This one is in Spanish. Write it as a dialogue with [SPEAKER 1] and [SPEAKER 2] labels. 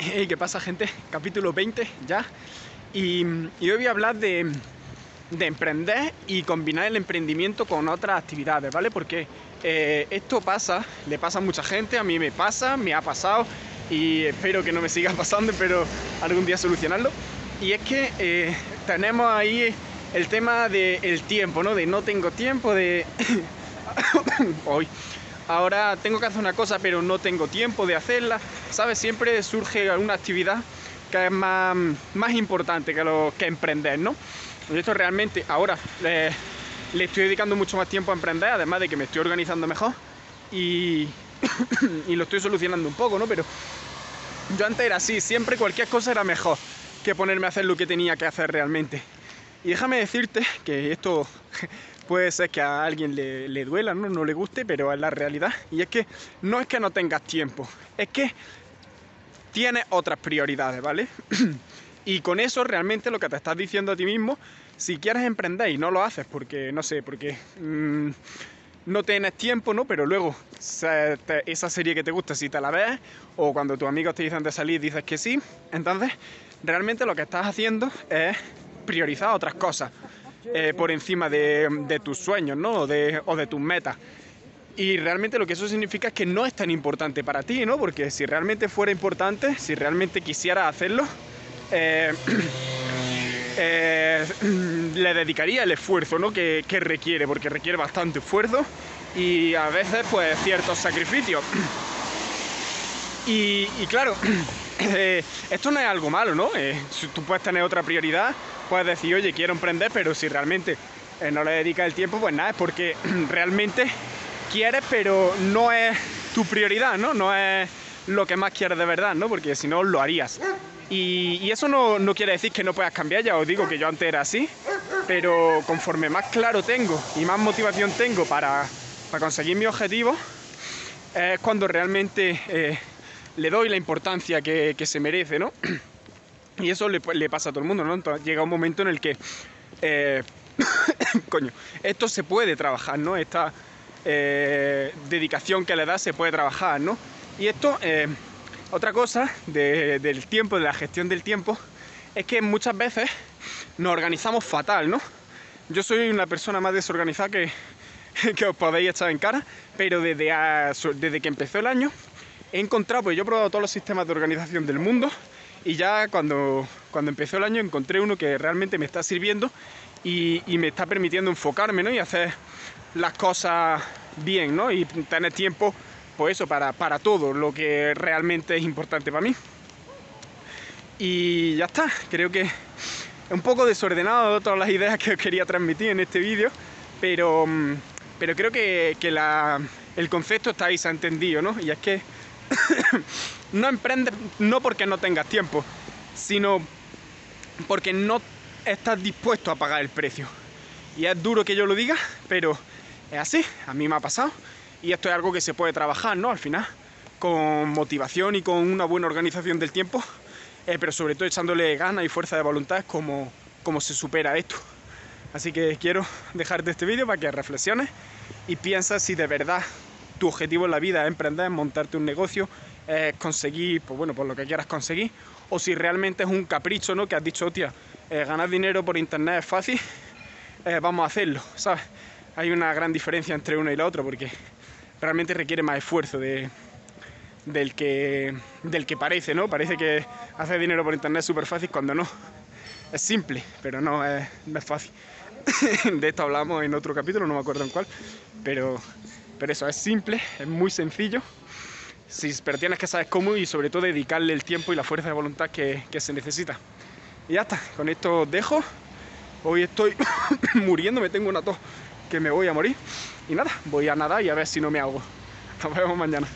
[SPEAKER 1] ¿qué pasa gente? Capítulo 20 ya. Y, hoy voy a hablar de, de, emprender y combinar el emprendimiento con otras actividades, ¿vale? Porque eh, esto pasa, le pasa a mucha gente, a mí me pasa, me ha pasado y espero que no me siga pasando, pero algún día solucionarlo. Y es que eh, tenemos ahí el tema del tiempo, ¿no? De no tengo tiempo, de... Hoy ahora tengo que hacer una cosa pero no tengo tiempo de hacerla, ¿sabes? Siempre surge alguna actividad que es más, más importante que, lo, que emprender, ¿no? Y esto realmente ahora le, estoy dedicando mucho más tiempo a emprender, además de que me estoy organizando mejor y, y lo estoy solucionando un poco, ¿no? Pero yo antes era así, siempre cualquier cosa era mejor que ponerme a hacer lo que tenía que hacer realmente. Y déjame decirte que esto puede ser que a alguien le, le duela, ¿no? no le guste, pero es la realidad. Y es que no es que no tengas tiempo, es que tienes otras prioridades, ¿vale? y con eso realmente lo que te estás diciendo a ti mismo, si quieres emprender y no lo haces porque, no sé, porque mmm, no tienes tiempo, ¿no? Pero luego esa serie que te gusta, si te la ves, o cuando tus amigos te dicen de salir, dices que sí, entonces realmente lo que estás haciendo es priorizar otras cosas eh, por encima de, tus sueños, ¿no? O de, tus metas. Y realmente lo que eso significa es que no es tan importante para ti, ¿no? Porque si realmente fuera importante, si realmente quisieras hacerlo, eh, eh, le dedicaría el esfuerzo, ¿no? Que, requiere, porque requiere bastante esfuerzo y a veces, pues, ciertos sacrificios. Y claro, eh, esto no es algo malo, ¿no? si tú puedes tener otra prioridad puedes decir, oye, quiero emprender, pero si realmente eh, no le dedicas el tiempo, pues nada, es porque realmente quieres, pero no es tu prioridad, ¿no? No es lo que más quieres de verdad, ¿no? Porque si no, lo harías. Y, y eso no, no, quiere decir que no puedas cambiar, ya os digo que yo antes era así, pero conforme más claro tengo y más motivación tengo para, para conseguir mi objetivo, es cuando realmente eh, le doy la importancia que, que se merece, ¿no? Y eso le, le, pasa a todo el mundo, ¿no? Llega un momento en el que, eh, coño, esto se puede trabajar, ¿no? Esta eh, dedicación que le da se puede trabajar, ¿no? Y esto, eh, otra cosa de, del tiempo, de la gestión del tiempo, es que muchas veces nos organizamos fatal, ¿no? Yo soy una persona más desorganizada que, que os podéis echar en cara, pero desde, desde que empezó el año he encontrado, pues yo he probado todos los sistemas de organización del mundo y ya cuando, cuando empezó el año encontré uno que realmente me está sirviendo y, me está permitiendo enfocarme ¿no? y hacer las cosas bien ¿no? y tener tiempo pues eso, para, para todo lo que realmente es importante para mí. Y ya está, creo que es un poco desordenado todas las ideas que quería transmitir en este vídeo, pero, pero creo que, que la, el concepto está ahí, se ha entendido, ¿no? Y es que no emprendes no porque no tengas tiempo, sino porque no estás dispuesto a pagar el precio. Y es duro que yo lo diga, pero es así, a mí me ha pasado. Y esto es algo que se puede trabajar, ¿no? Al final, con motivación y con una buena organización del tiempo, eh, pero sobre todo echándole ganas y fuerza de voluntad es como, se supera esto. Así que quiero dejarte este vídeo para que reflexiones y piensas si de verdad tu objetivo en la vida es emprender, montarte un negocio, es conseguir, pues bueno, por lo que quieras conseguir, o si realmente es un capricho, ¿no? Que has dicho, tía, eh, ganar dinero por internet es fácil, eh, vamos a hacerlo, ¿sabes? Hay una gran diferencia entre uno y la otra porque realmente requiere más esfuerzo de, del, que, del que parece, ¿no? Parece que hacer dinero por internet es súper fácil cuando no. Es simple, pero no es, no es fácil. de esto hablamos en otro capítulo, no me acuerdo en cuál, pero pero eso es simple, es muy sencillo. Sí, pero tienes que saber cómo y sobre todo dedicarle el tiempo y la fuerza de voluntad que, que se necesita. Y ya está, con esto os dejo. Hoy estoy muriendo, me tengo una tos que me voy a morir. Y nada, voy a nadar y a ver si no me ahogo. Nos vemos mañana.